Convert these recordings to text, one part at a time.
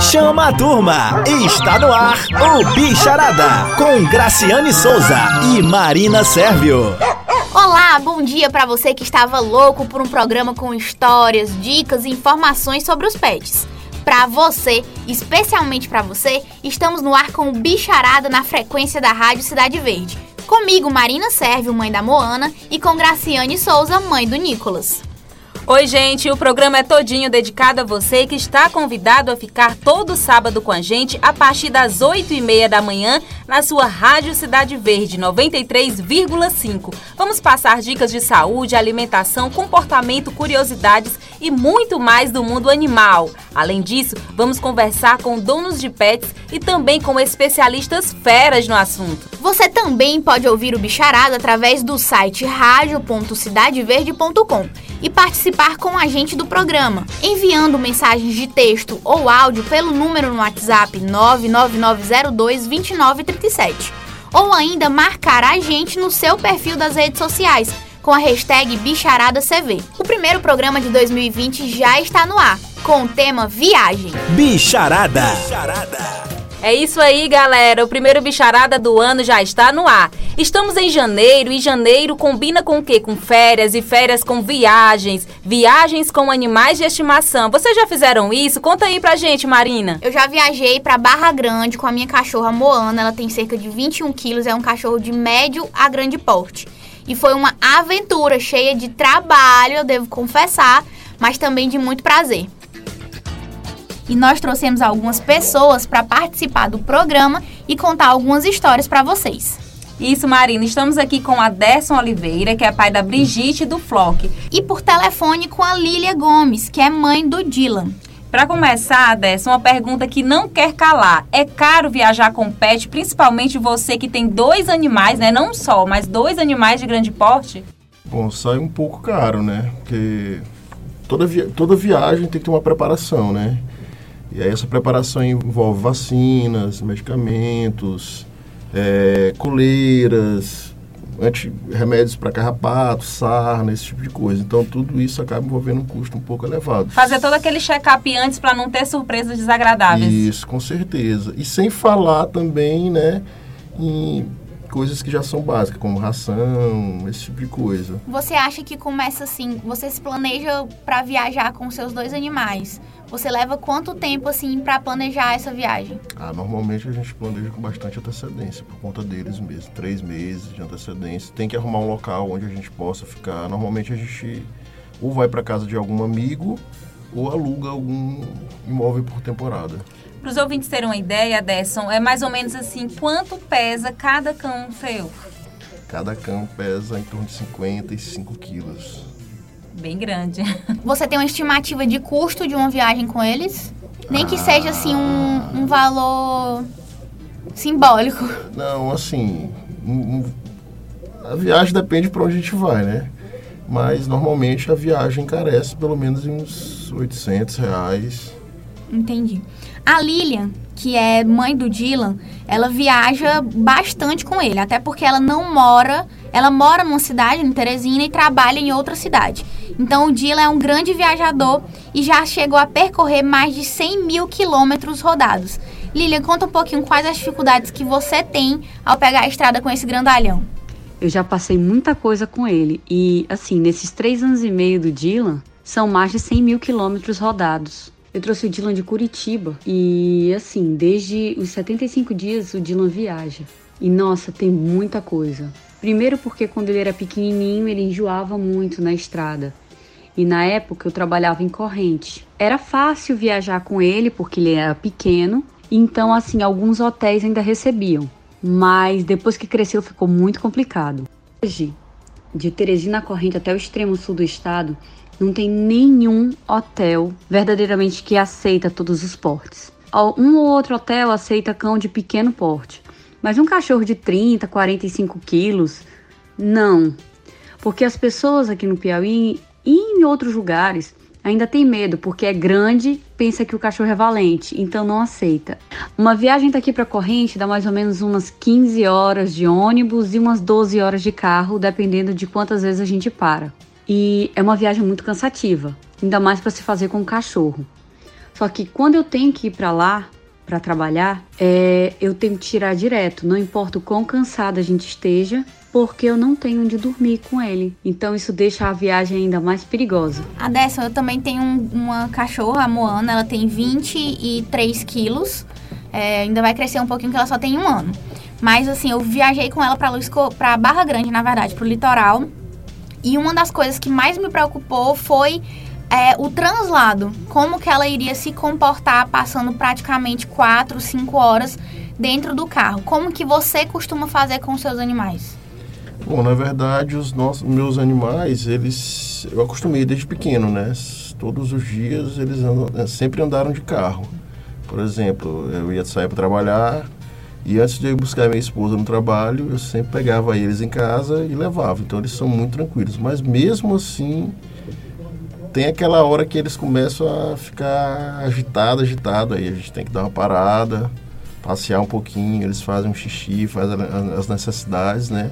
Chama a turma! Está no ar o Bicharada com Graciane Souza e Marina Sérvio. Olá, bom dia para você que estava louco por um programa com histórias, dicas e informações sobre os pets. Para você, especialmente para você, estamos no ar com o Bicharada na frequência da Rádio Cidade Verde. Comigo, Marina Sérvio, mãe da Moana, e com Graciane Souza, mãe do Nicolas. Oi, gente, o programa é todinho dedicado a você que está convidado a ficar todo sábado com a gente a partir das 8 e meia da manhã na sua Rádio Cidade Verde 93,5. Vamos passar dicas de saúde, alimentação, comportamento, curiosidades e muito mais do mundo animal. Além disso, vamos conversar com donos de pets e também com especialistas feras no assunto. Você também pode ouvir o Bicharada através do site radio.cidadeverde.com e participar com a gente do programa, enviando mensagens de texto ou áudio pelo número no WhatsApp 999022937 ou ainda marcar a gente no seu perfil das redes sociais com a hashtag BicharadaCV. O primeiro programa de 2020 já está no ar, com o tema Viagem. Bicharada! Bicharada. É isso aí, galera. O primeiro bicharada do ano já está no ar. Estamos em janeiro e janeiro combina com o quê? Com férias e férias com viagens, viagens com animais de estimação. Vocês já fizeram isso? Conta aí pra gente, Marina. Eu já viajei pra Barra Grande com a minha cachorra Moana. Ela tem cerca de 21 quilos, é um cachorro de médio a grande porte. E foi uma aventura cheia de trabalho, eu devo confessar, mas também de muito prazer e nós trouxemos algumas pessoas para participar do programa e contar algumas histórias para vocês. Isso, Marina. Estamos aqui com a Derson Oliveira, que é pai da Brigitte do Flock. E por telefone com a Lília Gomes, que é mãe do Dylan. Para começar, Derson, uma pergunta que não quer calar. É caro viajar com pet, principalmente você que tem dois animais, né? Não só, mas dois animais de grande porte? Bom, sai um pouco caro, né? Porque toda, via toda viagem tem que ter uma preparação, né? E aí essa preparação envolve vacinas, medicamentos, é, coleiras, anti, remédios para carrapato, sarna, esse tipo de coisa. Então tudo isso acaba envolvendo um custo um pouco elevado. Fazer todo aquele check-up antes para não ter surpresas desagradáveis. Isso, com certeza. E sem falar também, né, em coisas que já são básicas, como ração, esse tipo de coisa. Você acha que começa assim, você se planeja para viajar com seus dois animais? Você leva quanto tempo assim para planejar essa viagem? Ah, normalmente a gente planeja com bastante antecedência, por conta deles mesmo. Três meses de antecedência. Tem que arrumar um local onde a gente possa ficar. Normalmente a gente ou vai para casa de algum amigo ou aluga algum imóvel por temporada. Para os ouvintes terem uma ideia, Desson, é mais ou menos assim, quanto pesa cada cão seu? Cada cão pesa em torno de 55 quilos. Bem grande. Você tem uma estimativa de custo de uma viagem com eles? Nem que seja assim um, um valor simbólico. Não, assim, um, a viagem depende para onde a gente vai, né? Mas normalmente a viagem carece pelo menos uns 800 reais. Entendi. A Lilian, que é mãe do Dylan, ela viaja bastante com ele, até porque ela não mora, ela mora numa cidade, em Teresina, e trabalha em outra cidade. Então o Dylan é um grande viajador e já chegou a percorrer mais de 100 mil quilômetros rodados. Lilian, conta um pouquinho quais as dificuldades que você tem ao pegar a estrada com esse grandalhão. Eu já passei muita coisa com ele e, assim, nesses três anos e meio do Dylan, são mais de 100 mil quilômetros rodados. Eu trouxe o Dylan de Curitiba e, assim, desde os 75 dias o Dylan viaja. E, nossa, tem muita coisa. Primeiro porque quando ele era pequenininho ele enjoava muito na estrada. E na época eu trabalhava em corrente. Era fácil viajar com ele porque ele era pequeno, então assim, alguns hotéis ainda recebiam. Mas depois que cresceu ficou muito complicado. Hoje, de Teresina Corrente até o extremo sul do estado, não tem nenhum hotel verdadeiramente que aceita todos os portes. Um ou outro hotel aceita cão de pequeno porte, mas um cachorro de 30, 45 quilos, não. Porque as pessoas aqui no Piauí e em outros lugares ainda tem medo, porque é grande, pensa que o cachorro é valente, então não aceita. Uma viagem daqui para Corrente dá mais ou menos umas 15 horas de ônibus e umas 12 horas de carro, dependendo de quantas vezes a gente para. E é uma viagem muito cansativa, ainda mais para se fazer com o cachorro. Só que quando eu tenho que ir para lá para trabalhar, é, eu tenho que tirar direto, não importa o quão cansada a gente esteja, porque eu não tenho onde dormir com ele. Então isso deixa a viagem ainda mais perigosa. A dessa, eu também tenho um, uma cachorra, a Moana, ela tem 23 quilos. É, ainda vai crescer um pouquinho, que ela só tem um ano. Mas assim, eu viajei com ela pra Barra Grande, na verdade, pro litoral. E uma das coisas que mais me preocupou foi é, o translado. Como que ela iria se comportar passando praticamente 4, 5 horas dentro do carro. Como que você costuma fazer com seus animais? Bom, na verdade, os nossos, meus animais, eles eu acostumei desde pequeno, né? Todos os dias eles andam, sempre andaram de carro. Por exemplo, eu ia sair para trabalhar e antes de eu buscar minha esposa no trabalho, eu sempre pegava eles em casa e levava. Então eles são muito tranquilos. Mas mesmo assim, tem aquela hora que eles começam a ficar agitado, agitado. Aí a gente tem que dar uma parada, passear um pouquinho. Eles fazem um xixi, fazem as necessidades, né?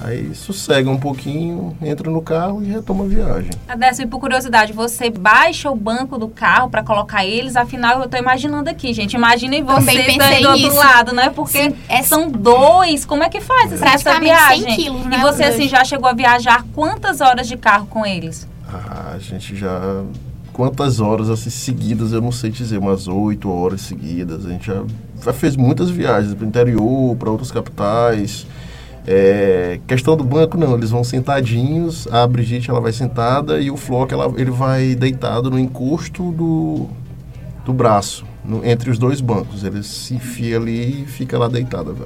Aí sossega um pouquinho, entra no carro e retoma a viagem. Adécio, e por curiosidade, você baixa o banco do carro para colocar eles? Afinal, eu tô imaginando aqui, gente. Imaginem você aí do outro lado, né? Porque Sim, é... são dois. Como é que faz é. essa viagem? 100 quilos, né? E você, assim, já chegou a viajar quantas horas de carro com eles? Ah, a gente já... Quantas horas, assim, seguidas, eu não sei dizer, umas oito horas seguidas. A gente já, já fez muitas viagens para o interior, para outras capitais é, questão do banco, não, eles vão sentadinhos, a Brigitte ela vai sentada e o Flock ela, ele vai deitado no encosto do, do braço, no, entre os dois bancos. Ele se enfia ali e fica lá deitado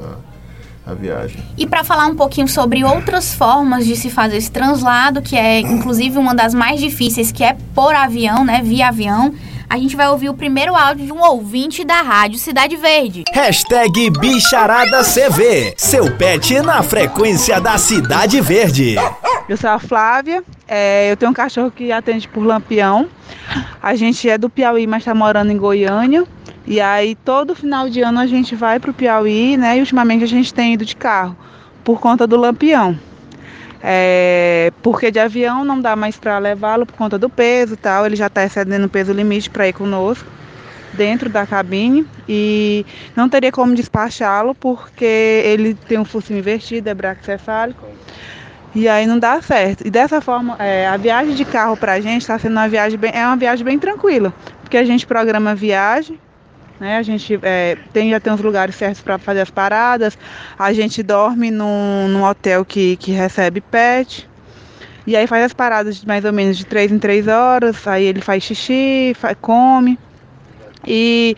a, a viagem. E para falar um pouquinho sobre outras formas de se fazer esse translado, que é inclusive uma das mais difíceis, que é por avião, né, via avião, a gente vai ouvir o primeiro áudio de um ouvinte da Rádio Cidade Verde. Hashtag BicharadaCV. Seu pet na frequência da Cidade Verde. Eu sou a Flávia, é, eu tenho um cachorro que atende por Lampião. A gente é do Piauí, mas está morando em Goiânia. E aí todo final de ano a gente vai para o Piauí, né? E ultimamente a gente tem ido de carro por conta do Lampião. É, porque de avião não dá mais para levá-lo por conta do peso e tal. Ele já está excedendo o peso limite para ir conosco dentro da cabine e não teria como despachá-lo porque ele tem um focinho invertido, é braquicefálico. E aí não dá certo. E dessa forma, é, a viagem de carro para a gente está sendo uma viagem bem, é uma viagem bem tranquila, porque a gente programa viagem, né? A gente é, tem, já tem os lugares certos para fazer as paradas. A gente dorme num, num hotel que, que recebe pet. E aí faz as paradas de mais ou menos de três em três horas. Aí ele faz xixi, faz, come. E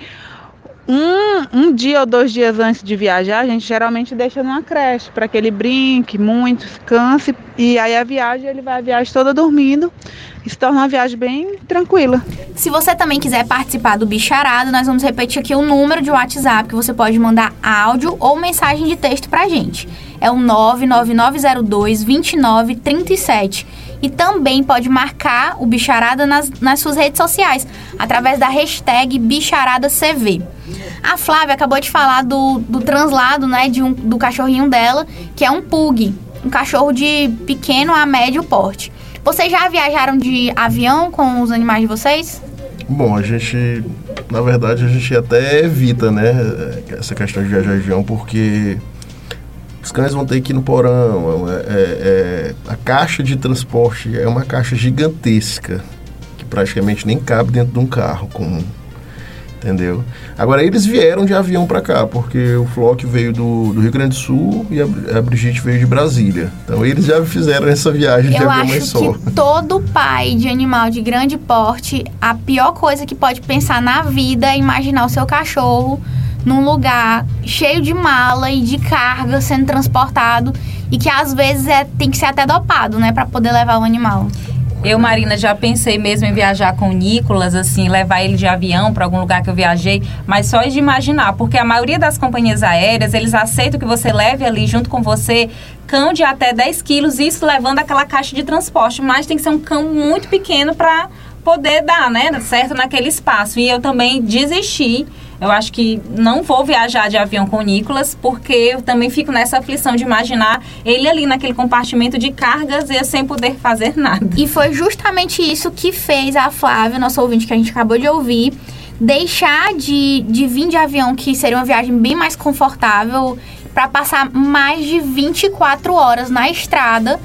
um, um dia ou dois dias antes de viajar, a gente geralmente deixa numa creche para que ele brinque muito, canse. E aí a viagem, ele vai a viagem toda dormindo se torna uma viagem bem tranquila. Se você também quiser participar do Bicharado, nós vamos repetir aqui o número de WhatsApp que você pode mandar áudio ou mensagem de texto pra gente. É o 99902 2937. E também pode marcar o Bicharada nas, nas suas redes sociais, através da hashtag BicharadaCV. A Flávia acabou de falar do, do translado, né, de um, do cachorrinho dela, que é um pug, um cachorro de pequeno a médio porte. Vocês já viajaram de avião com os animais de vocês? Bom, a gente, na verdade, a gente até evita, né, essa questão de viajar de avião, porque os cães vão ter que ir no porão. É, é, é, a caixa de transporte é uma caixa gigantesca, que praticamente nem cabe dentro de um carro comum entendeu? Agora, eles vieram de avião para cá, porque o Flock veio do, do, Rio Grande do Sul e a, a Brigitte veio de Brasília. Então, eles já fizeram essa viagem de Eu avião mais só. Eu acho que todo pai de animal de grande porte, a pior coisa que pode pensar na vida é imaginar o seu cachorro num lugar cheio de mala e de carga sendo transportado e que às vezes é, tem que ser até dopado, né, para poder levar o animal. Eu, Marina, já pensei mesmo em viajar com o Nicolas, assim, levar ele de avião para algum lugar que eu viajei, mas só de imaginar, porque a maioria das companhias aéreas, eles aceitam que você leve ali junto com você cão de até 10 quilos, isso levando aquela caixa de transporte, mas tem que ser um cão muito pequeno para poder dar, né, certo naquele espaço. E eu também desisti eu acho que não vou viajar de avião com o Nicolas, porque eu também fico nessa aflição de imaginar ele ali naquele compartimento de cargas e eu sem poder fazer nada. E foi justamente isso que fez a Flávia, nosso ouvinte que a gente acabou de ouvir, deixar de, de vir de avião, que seria uma viagem bem mais confortável, para passar mais de 24 horas na estrada,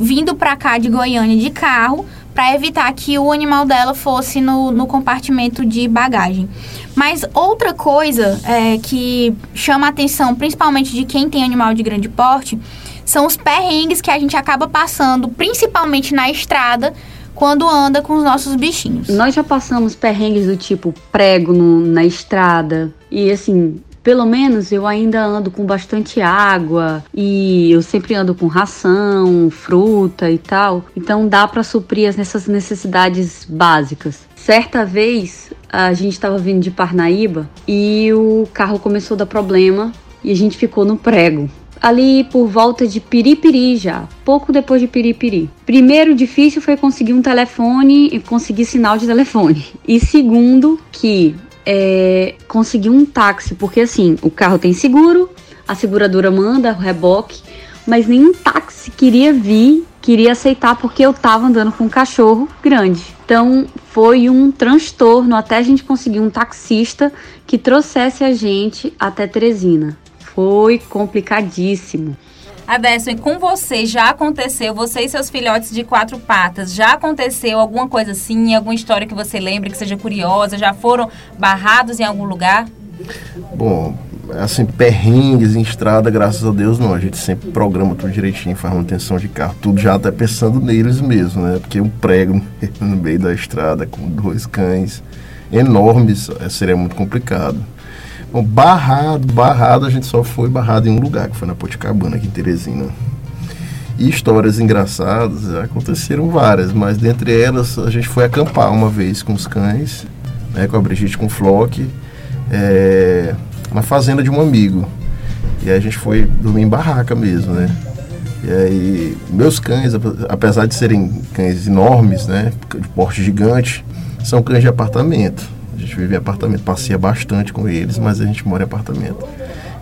vindo para cá de Goiânia de carro, para evitar que o animal dela fosse no, no compartimento de bagagem. Mas outra coisa é, que chama a atenção, principalmente de quem tem animal de grande porte, são os perrengues que a gente acaba passando, principalmente na estrada, quando anda com os nossos bichinhos. Nós já passamos perrengues do tipo prego no, na estrada e assim. Pelo menos eu ainda ando com bastante água e eu sempre ando com ração, fruta e tal. Então dá para suprir essas necessidades básicas. Certa vez a gente estava vindo de Parnaíba e o carro começou a dar problema e a gente ficou no prego ali por volta de Piripiri já, pouco depois de Piripiri. Primeiro, difícil foi conseguir um telefone e conseguir sinal de telefone. E segundo, que é, conseguir um táxi, porque assim, o carro tem seguro, a seguradora manda o reboque, mas nenhum táxi queria vir, queria aceitar porque eu tava andando com um cachorro grande. Então foi um transtorno até a gente conseguir um taxista que trouxesse a gente até Teresina foi complicadíssimo. Adesso, e com você já aconteceu, você e seus filhotes de quatro patas, já aconteceu alguma coisa assim, alguma história que você lembre que seja curiosa, já foram barrados em algum lugar? Bom, assim, perrengues em estrada, graças a Deus não. A gente sempre programa tudo direitinho, faz manutenção de carro, tudo já até pensando neles mesmo, né? Porque um prego no meio da estrada com dois cães enormes é, seria muito complicado. Barrado, barrado, a gente só foi barrado em um lugar, que foi na Poticabana, aqui em Teresina. E histórias engraçadas aconteceram várias, mas dentre elas a gente foi acampar uma vez com os cães, né, com a Brigitte com o Flock, é, na fazenda de um amigo. E aí a gente foi dormir em barraca mesmo, né? E aí, meus cães, apesar de serem cães enormes, né, de porte gigante, são cães de apartamento gente vive em apartamento, passeia bastante com eles, mas a gente mora em apartamento.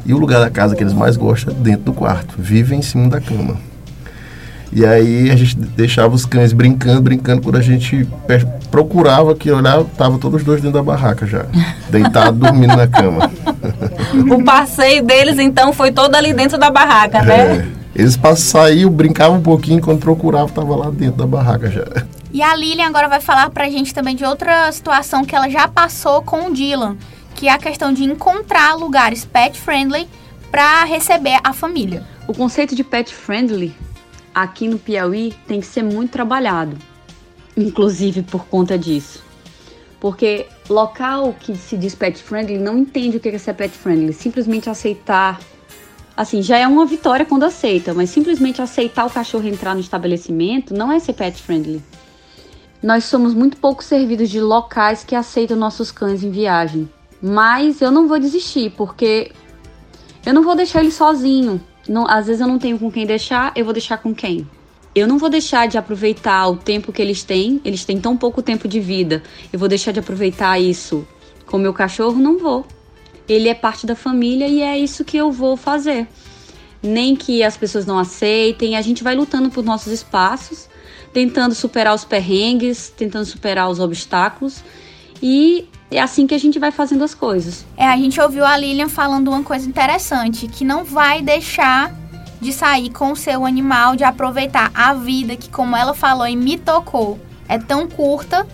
E o lugar da casa que eles mais gostam é dentro do quarto, vive em cima da cama. E aí a gente deixava os cães brincando, brincando, quando a gente procurava que olhava, tava todos os dois dentro da barraca já, deitado, dormindo na cama. O passeio deles então foi todo ali dentro da barraca, né? É. Eles saíam, brincavam um pouquinho, quando procuravam, tava lá dentro da barraca já. E a Lilian agora vai falar pra gente também de outra situação que ela já passou com o Dylan, que é a questão de encontrar lugares pet friendly para receber a família. O conceito de pet friendly aqui no Piauí tem que ser muito trabalhado, inclusive por conta disso. Porque local que se diz pet friendly não entende o que é ser pet friendly, simplesmente aceitar assim, já é uma vitória quando aceita, mas simplesmente aceitar o cachorro entrar no estabelecimento não é ser pet friendly. Nós somos muito pouco servidos de locais que aceitam nossos cães em viagem. Mas eu não vou desistir, porque eu não vou deixar ele sozinho. Não, às vezes eu não tenho com quem deixar, eu vou deixar com quem? Eu não vou deixar de aproveitar o tempo que eles têm, eles têm tão pouco tempo de vida. Eu vou deixar de aproveitar isso com meu cachorro? Não vou. Ele é parte da família e é isso que eu vou fazer. Nem que as pessoas não aceitem, a gente vai lutando por nossos espaços tentando superar os perrengues, tentando superar os obstáculos. E é assim que a gente vai fazendo as coisas. É, a gente ouviu a Lilian falando uma coisa interessante, que não vai deixar de sair com o seu animal, de aproveitar a vida que, como ela falou e me tocou, é tão curta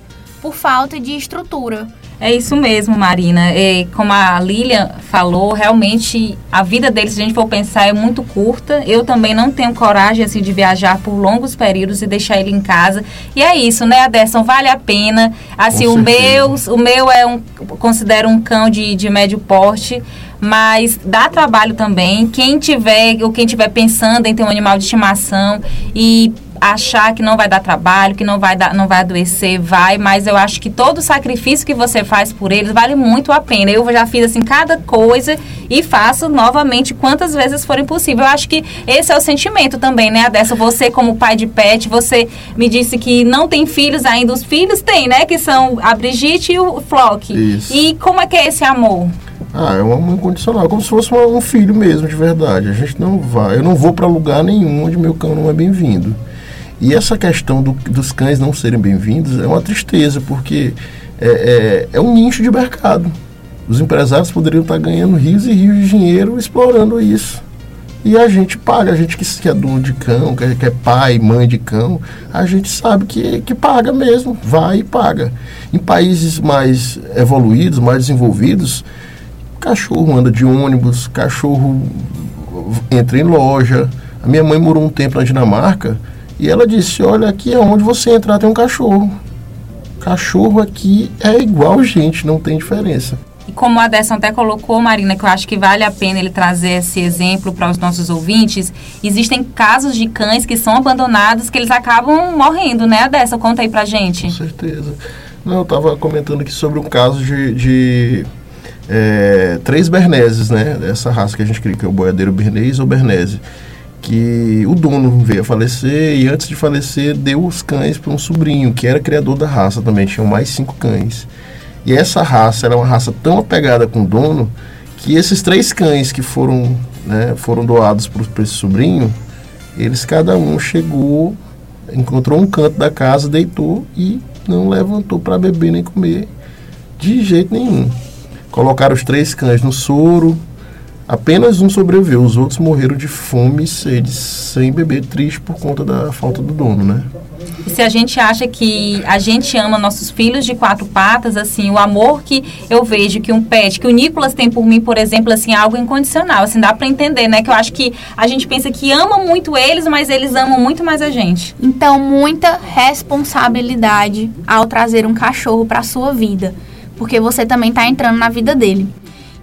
por falta de estrutura. É isso mesmo, Marina. É, como a Lilian falou, realmente a vida deles, se a gente for pensar, é muito curta. Eu também não tenho coragem assim de viajar por longos períodos e deixar ele em casa. E é isso, né, Aderson? Vale a pena. Assim, o meu, o meu é um considero um cão de, de médio porte mas dá trabalho também. Quem tiver ou quem tiver pensando em ter um animal de estimação e achar que não vai dar trabalho, que não vai dar, não vai adoecer, vai, mas eu acho que todo o sacrifício que você faz por eles vale muito a pena. Eu já fiz assim cada coisa e faço novamente quantas vezes forem possível. Eu acho que esse é o sentimento também, né, Dessa você como pai de pet, você me disse que não tem filhos ainda, os filhos têm, né, que são a Brigitte e o Flock. Isso. E como é que é esse amor? Ah, é um amor incondicional, como se fosse um filho mesmo, de verdade. A gente não vai, eu não vou para lugar nenhum onde meu cão não é bem-vindo. E essa questão do, dos cães não serem bem-vindos é uma tristeza, porque é, é, é um nicho de mercado. Os empresários poderiam estar ganhando rios e rios de dinheiro explorando isso. E a gente paga, a gente que é dono de cão, que é pai, mãe de cão, a gente sabe que, que paga mesmo, vai e paga. Em países mais evoluídos, mais desenvolvidos, cachorro anda de ônibus, cachorro entra em loja. A minha mãe morou um tempo na Dinamarca e ela disse: Olha, aqui é onde você entrar tem um cachorro. Cachorro aqui é igual gente, não tem diferença. E como a Desson até colocou, Marina, que eu acho que vale a pena ele trazer esse exemplo para os nossos ouvintes, existem casos de cães que são abandonados que eles acabam morrendo, né, Adessa? Conta aí pra gente. Com certeza. Não, eu estava comentando aqui sobre um caso de, de é, três berneses, né? Dessa raça que a gente cria, que é o boiadeiro bernês ou bernese. Que o dono veio a falecer e antes de falecer deu os cães para um sobrinho, que era criador da raça também, tinham mais cinco cães. E essa raça era uma raça tão apegada com o dono que esses três cães que foram, né, foram doados para esse sobrinho, eles cada um chegou, encontrou um canto da casa, deitou e não levantou para beber nem comer de jeito nenhum. Colocaram os três cães no soro, Apenas um sobreviveu, os outros morreram de fome e sede, sem beber, triste por conta da falta do dono, né? E se a gente acha que a gente ama nossos filhos de quatro patas, assim, o amor que eu vejo que um pet, que o Nicolas tem por mim, por exemplo, assim, é algo incondicional, assim, dá para entender, né? Que eu acho que a gente pensa que ama muito eles, mas eles amam muito mais a gente. Então, muita responsabilidade ao trazer um cachorro para sua vida, porque você também está entrando na vida dele.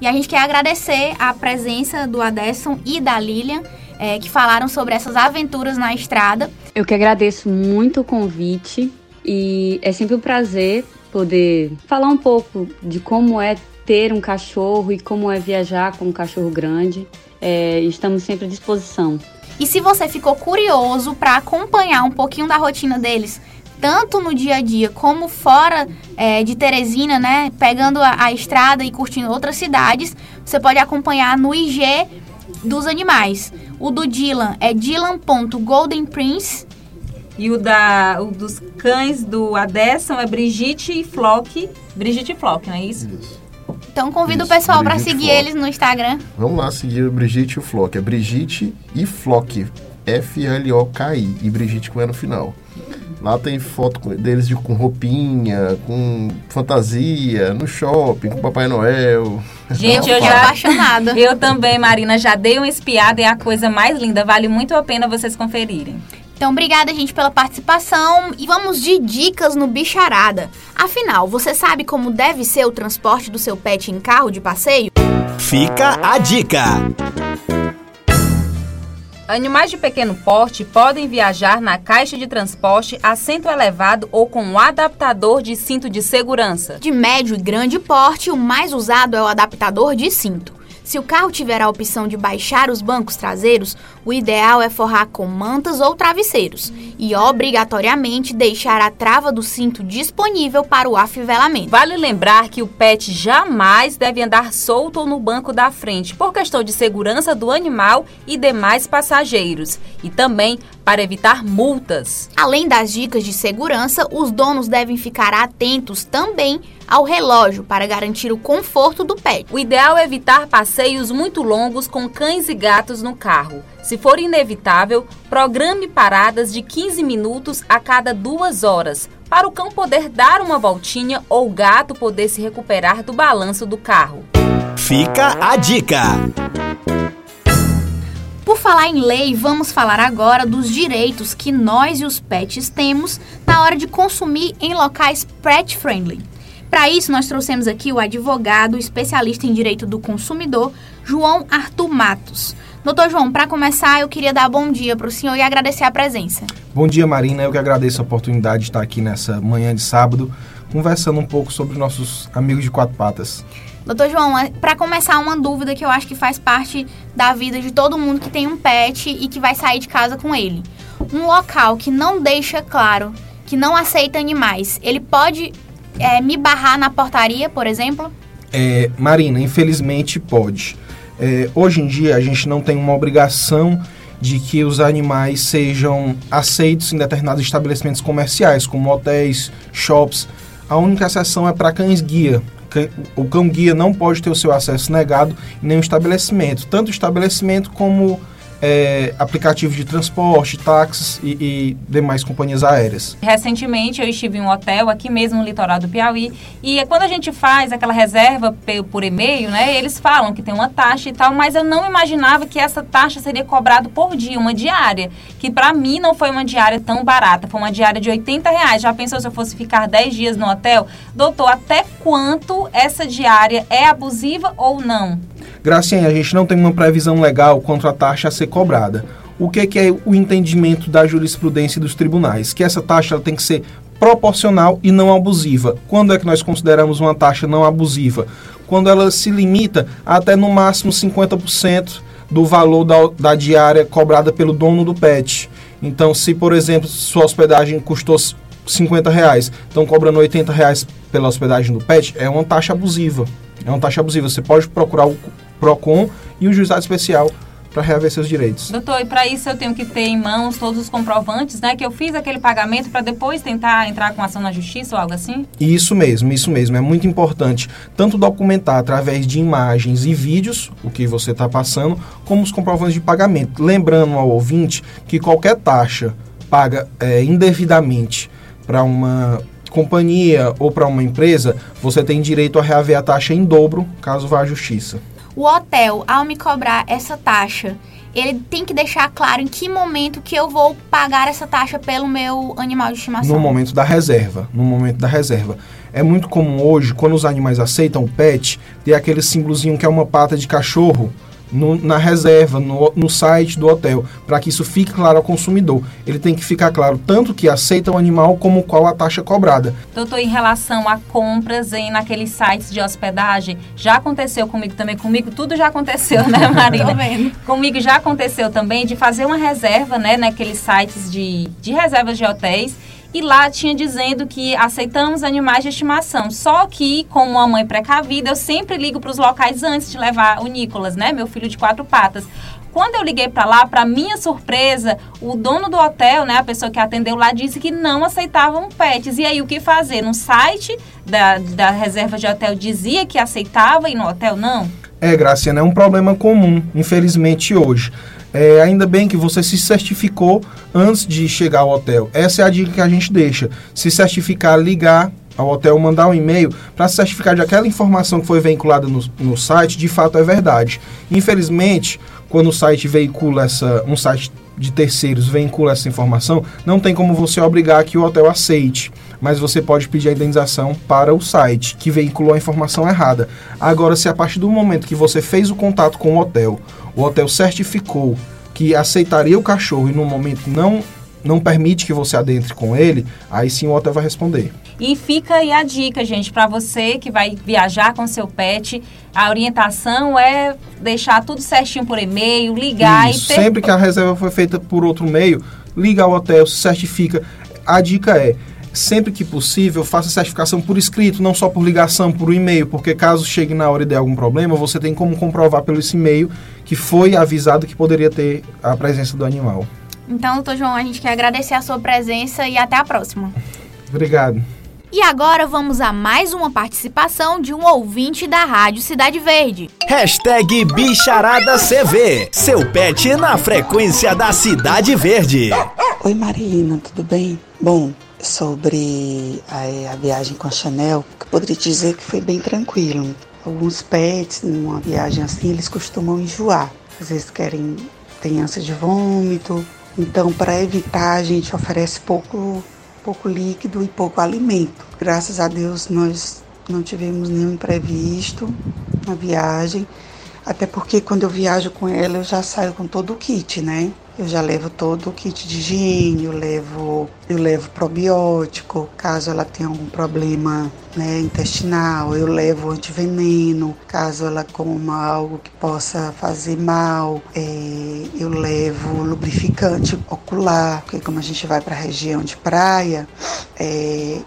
E a gente quer agradecer a presença do Adesson e da Lilian, é, que falaram sobre essas aventuras na estrada. Eu que agradeço muito o convite e é sempre um prazer poder falar um pouco de como é ter um cachorro e como é viajar com um cachorro grande. É, estamos sempre à disposição. E se você ficou curioso para acompanhar um pouquinho da rotina deles, tanto no dia a dia como fora é, de Teresina, né? Pegando a, a, estrada e curtindo outras cidades, você pode acompanhar no IG dos animais. O do Dylan é dylan.goldenprince. E o, da, o dos cães do Adesson é Brigitte e Flock. Brigitte e Flock, não é isso? Isso. Então convido isso, o pessoal para seguir Flock. eles no Instagram. Vamos lá seguir o Brigitte e o Flock. É Brigitte e Flock. F-L-O-K-I. E Brigitte com E no final. Lá tem foto deles de, com roupinha, com fantasia, no shopping, com Papai Noel. Gente, eu já apaixonada. Eu também, Marina, já dei uma espiada e é a coisa mais linda. Vale muito a pena vocês conferirem. Então, obrigada, gente, pela participação. E vamos de dicas no Bicharada. Afinal, você sabe como deve ser o transporte do seu pet em carro de passeio? Fica a dica! Animais de pequeno porte podem viajar na caixa de transporte assento elevado ou com um adaptador de cinto de segurança. De médio e grande porte, o mais usado é o adaptador de cinto. Se o carro tiver a opção de baixar os bancos traseiros, o ideal é forrar com mantas ou travesseiros e obrigatoriamente deixar a trava do cinto disponível para o afivelamento. Vale lembrar que o pet jamais deve andar solto ou no banco da frente, por questão de segurança do animal e demais passageiros, e também para evitar multas. Além das dicas de segurança, os donos devem ficar atentos também ao relógio para garantir o conforto do pet. O ideal é evitar passeios muito longos com cães e gatos no carro. Se for inevitável, programe paradas de 15 minutos a cada duas horas para o cão poder dar uma voltinha ou o gato poder se recuperar do balanço do carro. Fica a dica! Por falar em lei, vamos falar agora dos direitos que nós e os pets temos na hora de consumir em locais pet friendly. Para isso, nós trouxemos aqui o advogado especialista em direito do consumidor, João Arthur Matos. Doutor João, para começar, eu queria dar bom dia para o senhor e agradecer a presença. Bom dia, Marina. Eu que agradeço a oportunidade de estar aqui nessa manhã de sábado, conversando um pouco sobre nossos amigos de quatro patas. Doutor João, é, para começar, uma dúvida que eu acho que faz parte da vida de todo mundo que tem um pet e que vai sair de casa com ele. Um local que não deixa claro que não aceita animais, ele pode é, me barrar na portaria, por exemplo? É, Marina, infelizmente pode. É, hoje em dia a gente não tem uma obrigação de que os animais sejam aceitos em determinados estabelecimentos comerciais, como hotéis, shops. A única exceção é para cães guia. O cão guia não pode ter o seu acesso negado em nenhum estabelecimento, tanto estabelecimento como é, aplicativos de transporte, táxis e, e, demais companhias aéreas. Recentemente eu estive em um hotel aqui mesmo no litoral do Piauí e quando a gente faz aquela reserva por e-mail, né, eles falam que tem uma taxa e tal, mas eu não imaginava que essa taxa seria cobrada por dia, uma diária, que para mim não foi uma diária tão barata, foi uma diária de 80 reais. Já pensou se eu fosse ficar 10 dias no hotel? Doutor, até quanto essa diária é abusiva ou não? Gracinha, a gente não tem uma previsão legal contra a taxa a ser cobrada. O que é, que é o entendimento da jurisprudência dos tribunais? Que essa taxa tem que ser proporcional e não abusiva. Quando é que nós consideramos uma taxa não abusiva? Quando ela se limita até no máximo 50% do valor da, da diária cobrada pelo dono do pet. Então, se por exemplo sua hospedagem custou 50 reais, estão cobrando 80 reais pela hospedagem do pet, é uma taxa abusiva. É uma taxa abusiva. Você pode procurar o PROCON e o juizado especial para reaver seus direitos. Doutor, e para isso eu tenho que ter em mãos todos os comprovantes, né? Que eu fiz aquele pagamento para depois tentar entrar com ação na justiça ou algo assim? Isso mesmo, isso mesmo. É muito importante tanto documentar através de imagens e vídeos o que você está passando, como os comprovantes de pagamento. Lembrando ao ouvinte que qualquer taxa paga é, indevidamente para uma companhia ou para uma empresa, você tem direito a reaver a taxa em dobro caso vá à justiça. O hotel, ao me cobrar essa taxa, ele tem que deixar claro em que momento que eu vou pagar essa taxa pelo meu animal de estimação. No momento da reserva. No momento da reserva. É muito comum hoje, quando os animais aceitam o pet, ter aquele símbolozinho que é uma pata de cachorro no, na reserva, no, no site do hotel, para que isso fique claro ao consumidor. Ele tem que ficar claro tanto que aceita o animal como qual a taxa cobrada. Doutor, em relação a compras em naqueles sites de hospedagem, já aconteceu comigo também, comigo tudo já aconteceu, né, Marina? comigo já aconteceu também de fazer uma reserva, né, naqueles sites de, de reservas de hotéis e lá tinha dizendo que aceitamos animais de estimação. Só que, como uma mãe precavida, eu sempre ligo para os locais antes de levar o Nicolas, né, meu filho de quatro patas. Quando eu liguei para lá, para minha surpresa, o dono do hotel, né, a pessoa que atendeu lá, disse que não aceitavam pets. E aí, o que fazer? No site da, da reserva de hotel dizia que aceitava e no hotel não? É, Graciana, é um problema comum, infelizmente, hoje. É, ainda bem que você se certificou antes de chegar ao hotel. Essa é a dica que a gente deixa. Se certificar, ligar ao hotel, mandar um e-mail para se certificar de aquela informação que foi veiculada no, no site, de fato é verdade. Infelizmente, quando o site veicula essa, um site de terceiros veicula essa informação, não tem como você obrigar que o hotel aceite, mas você pode pedir a indenização para o site que veiculou a informação errada. Agora, se a partir do momento que você fez o contato com o hotel, o hotel certificou que aceitaria o cachorro e no momento não não permite que você adentre com ele, aí sim o hotel vai responder. E fica aí a dica, gente, para você que vai viajar com seu pet, a orientação é deixar tudo certinho por e-mail, ligar Isso, e ter... sempre que a reserva foi feita por outro meio, liga ao hotel, se certifica. A dica é sempre que possível, faça certificação por escrito, não só por ligação, por e-mail, porque caso chegue na hora e dê algum problema, você tem como comprovar pelo esse e-mail que foi avisado que poderia ter a presença do animal. Então, doutor João, a gente quer agradecer a sua presença e até a próxima. Obrigado. E agora vamos a mais uma participação de um ouvinte da Rádio Cidade Verde. Hashtag BicharadaCV. Seu pet na frequência da Cidade Verde. Oi Marina, tudo bem? Bom, sobre a, a viagem com a Chanel, eu poderia dizer que foi bem tranquilo. Alguns pets, numa viagem assim, eles costumam enjoar. Às vezes querem, tem ânsia de vômito. Então, para evitar, a gente oferece pouco, pouco líquido e pouco alimento. Graças a Deus, nós não tivemos nenhum imprevisto na viagem. Até porque quando eu viajo com ela, eu já saio com todo o kit, né? Eu já levo todo o kit de higiene, eu levo, eu levo probiótico, caso ela tenha algum problema né, intestinal, eu levo antiveneno, caso ela coma algo que possa fazer mal, é, eu levo lubrificante ocular, porque como a gente vai para a região de praia, é,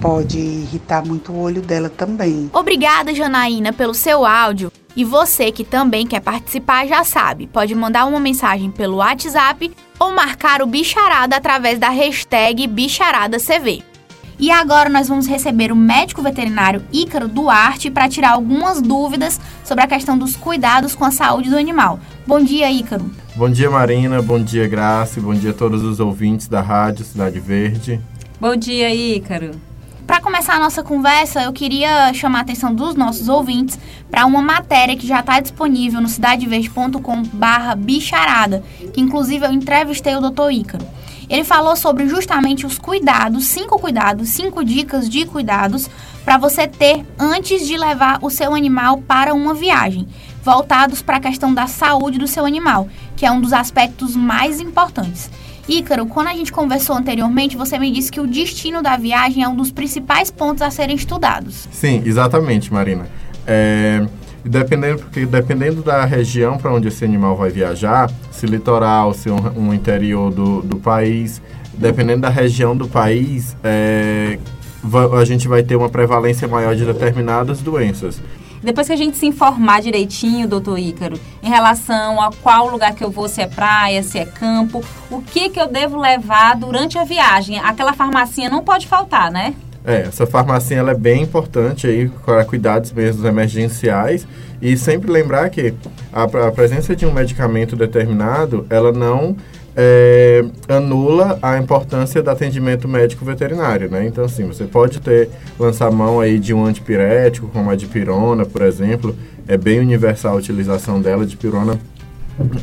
pode irritar muito o olho dela também. Obrigada, Janaína, pelo seu áudio. E você que também quer participar já sabe, pode mandar uma mensagem pelo WhatsApp ou marcar o Bicharada através da hashtag BicharadaCV. E agora nós vamos receber o médico veterinário Ícaro Duarte para tirar algumas dúvidas sobre a questão dos cuidados com a saúde do animal. Bom dia, Ícaro. Bom dia, Marina. Bom dia, Graça. Bom dia a todos os ouvintes da Rádio Cidade Verde. Bom dia, Ícaro. Para começar a nossa conversa, eu queria chamar a atenção dos nossos ouvintes para uma matéria que já está disponível no cidadeverde.com/barra bicharada, que inclusive eu entrevistei o Dr. Ícaro. Ele falou sobre justamente os cuidados, cinco cuidados, cinco dicas de cuidados para você ter antes de levar o seu animal para uma viagem, voltados para a questão da saúde do seu animal, que é um dos aspectos mais importantes. Ícaro, quando a gente conversou anteriormente, você me disse que o destino da viagem é um dos principais pontos a serem estudados. Sim, exatamente, Marina. É, dependendo, porque dependendo da região para onde esse animal vai viajar, se litoral, se um, um interior do, do país, dependendo da região do país, é, a gente vai ter uma prevalência maior de determinadas doenças. Depois que a gente se informar direitinho, doutor Ícaro, em relação a qual lugar que eu vou, se é praia, se é campo, o que que eu devo levar durante a viagem? Aquela farmacinha não pode faltar, né? É, essa farmacinha ela é bem importante aí para cuidados mesmo emergenciais e sempre lembrar que a, a presença de um medicamento determinado, ela não é, anula a importância do atendimento médico veterinário, né? Então, assim, você pode ter, lançar mão aí de um antipirético, como a dipirona, por exemplo, é bem universal a utilização dela, dipirona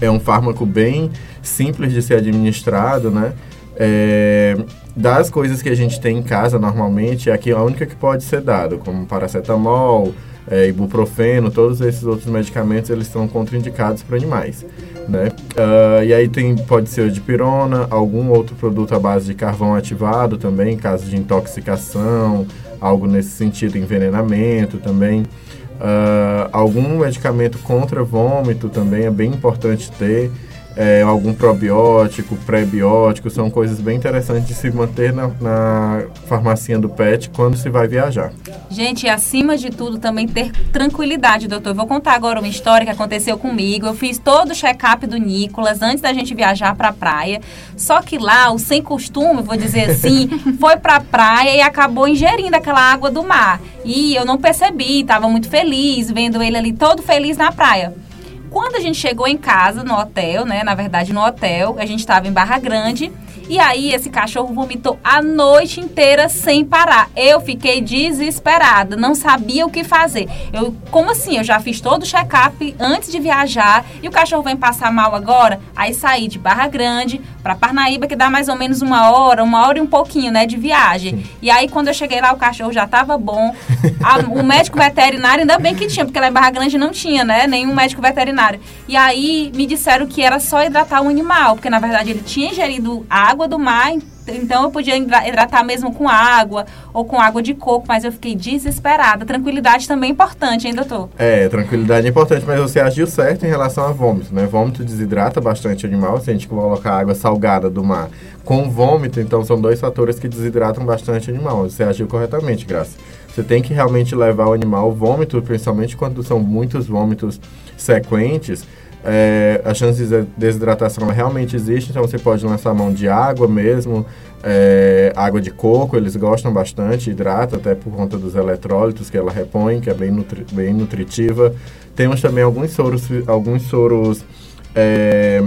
é um fármaco bem simples de ser administrado, né? É, das coisas que a gente tem em casa normalmente, aqui é a única que pode ser dado, como paracetamol, é, ibuprofeno, todos esses outros medicamentos, eles são contraindicados para animais né? Uh, e aí tem, pode ser de pirona, algum outro produto à base de carvão ativado também, em caso de intoxicação, algo nesse sentido, envenenamento também. Uh, algum medicamento contra vômito também é bem importante ter é, algum probiótico, pré-biótico, são coisas bem interessantes de se manter na, na farmacinha do PET quando se vai viajar. Gente, acima de tudo, também ter tranquilidade, doutor. Eu vou contar agora uma história que aconteceu comigo. Eu fiz todo o check-up do Nicolas antes da gente viajar para a praia. Só que lá, o sem costume, vou dizer assim, foi para a praia e acabou ingerindo aquela água do mar. E eu não percebi, estava muito feliz, vendo ele ali todo feliz na praia. Quando a gente chegou em casa, no hotel, né? Na verdade, no hotel, a gente estava em Barra Grande. E aí esse cachorro vomitou a noite inteira sem parar. Eu fiquei desesperada, não sabia o que fazer. Eu, como assim? Eu já fiz todo o check-up antes de viajar e o cachorro vem passar mal agora? Aí saí de Barra Grande para Parnaíba, que dá mais ou menos uma hora, uma hora e um pouquinho, né, de viagem. Sim. E aí quando eu cheguei lá, o cachorro já estava bom. A, o médico veterinário, ainda bem que tinha, porque lá em Barra Grande não tinha, né, nenhum médico veterinário. E aí me disseram que era só hidratar o animal, porque na verdade ele tinha ingerido água água do mar, então eu podia hidratar mesmo com água ou com água de coco, mas eu fiquei desesperada. Tranquilidade também é importante, hein, doutor? É, tranquilidade é importante, mas você agiu certo em relação a vômito, né? Vômito desidrata bastante o animal, se a gente colocar água salgada do mar com vômito, então são dois fatores que desidratam bastante o animal. Você agiu corretamente, Graça. Você tem que realmente levar o animal ao vômito, principalmente quando são muitos vômitos sequentes, é, a chance de desidratação realmente existe, então você pode lançar mão de água mesmo, é, água de coco, eles gostam bastante, hidrata até por conta dos eletrólitos que ela repõe, que é bem, nutri bem nutritiva. Temos também alguns soros, alguns soros é,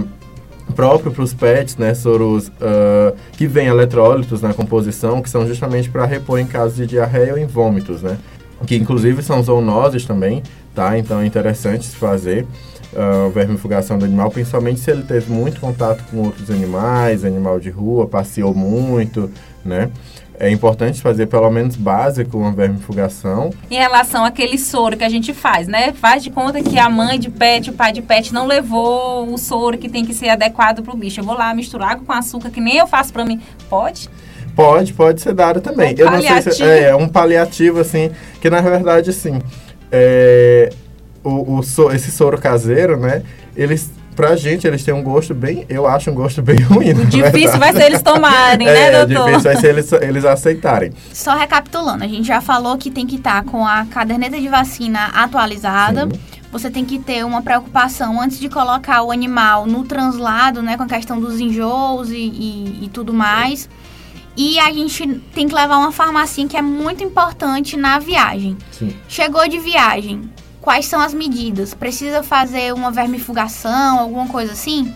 próprios para os pets, né, soros uh, que vêm eletrólitos na composição, que são justamente para repor em caso de diarreia ou em vômitos, né, que inclusive são zoonoses também, tá, então é interessante se fazer uh, vermifugação do animal, principalmente se ele teve muito contato com outros animais, animal de rua, passeou muito, né? É importante fazer pelo menos básico uma vermifugação. Em relação àquele soro que a gente faz, né? Faz de conta que a mãe de pet, o pai de pet não levou o soro que tem que ser adequado para o bicho. Eu vou lá misturar água com açúcar, que nem eu faço para mim. Pode? Pode, pode ser dado também. Um eu não sei se é, é um paliativo assim, que na verdade assim, é, o, o so, esse soro caseiro, né? Eles pra gente, eles têm um gosto bem, eu acho um gosto bem ruim. O difícil vai ser eles tomarem, né, é, doutor? O difícil vai ser eles, eles aceitarem. Só recapitulando, a gente já falou que tem que estar tá com a caderneta de vacina atualizada. Sim. Você tem que ter uma preocupação antes de colocar o animal no translado, né, com a questão dos enjoos e, e, e tudo mais. E a gente tem que levar uma farmacinha que é muito importante na viagem. Sim. Chegou de viagem, quais são as medidas? Precisa fazer uma vermifugação, alguma coisa assim?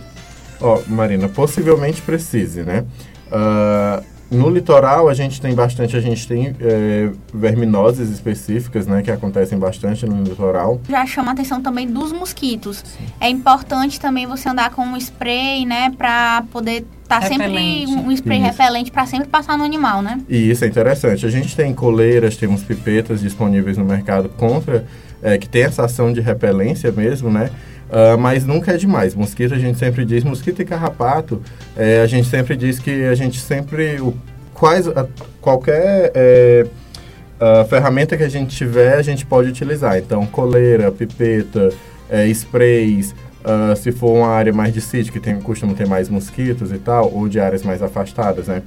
Ó, Marina, possivelmente precise, né? Ah, no litoral a gente tem bastante, a gente tem é, verminoses específicas, né, que acontecem bastante no litoral. Já chama a atenção também dos mosquitos. É importante também você andar com um spray, né, pra poder tá sempre Repelente. um um spray Isso. repelente pra sempre passar no animal, né? E isso é interessante. A gente tem coleiras, temos pipetas disponíveis no mercado contra, é, que tem essa ação de repelência mesmo, né? Ah, mas nunca é demais. Mosquito a gente sempre diz, mosquito e carrapato, é, a gente sempre diz que a gente sempre, o, quais, a- qualquer é, a ferramenta que a gente tiver, a gente pode utilizar. Então, coleira, pipeta, é, sprays, ah, se for uma área mais de sítio, que tem, costuma ter mais mosquitos e tal, ou de áreas mais afastadas, né?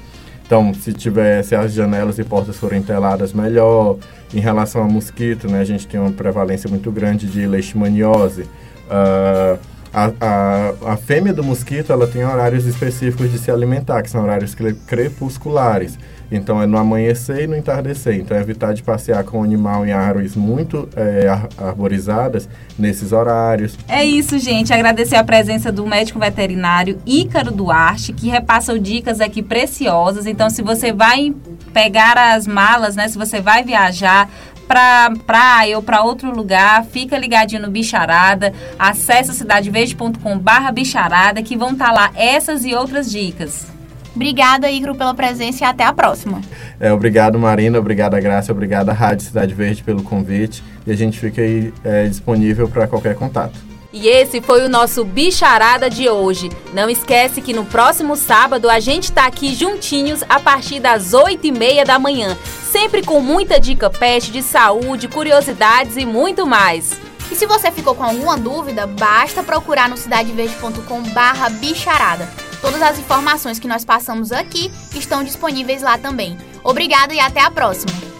Então, se tiver, se as janelas e portas forem teladas, melhor. Em relação a mosquito, né, a gente tem uma prevalência muito grande de leishmaniose. Ah, a, a, a fêmea do mosquito, ela tem horários específicos de se alimentar, que são horários cre- crepusculares. Então, é no amanhecer e no entardecer. Então, evitar de passear com o animal em árvores muito eh, ar- arborizadas nesses horários. É isso, gente. Agradecer a presença do médico veterinário Ícaro Duarte, que repassou dicas aqui preciosas. Então, se você vai pegar as malas, né? Se você vai viajar para praia ou para outro lugar, fica ligadinho no Bicharada. Acesse cidadeverde.com barra bicharada que vão estar lá essas e outras dicas. Obrigada, Icro, pela presença e até a próxima. É, obrigado, Marina. Obrigado, Graça. Obrigado, à Rádio Cidade Verde, pelo convite. E a gente fica aí eh, disponível para qualquer contato. E esse foi o nosso Bicharada de hoje. Não esquece que no próximo sábado a gente tá aqui juntinhos a partir das 8 e meia da manhã. Sempre com muita dica pet de saúde, curiosidades e muito mais. E se você ficou com alguma dúvida, basta procurar no cidadeverde.com barra bicharada. Todas as informações que nós passamos aqui estão disponíveis lá também. Obrigada e até a próxima!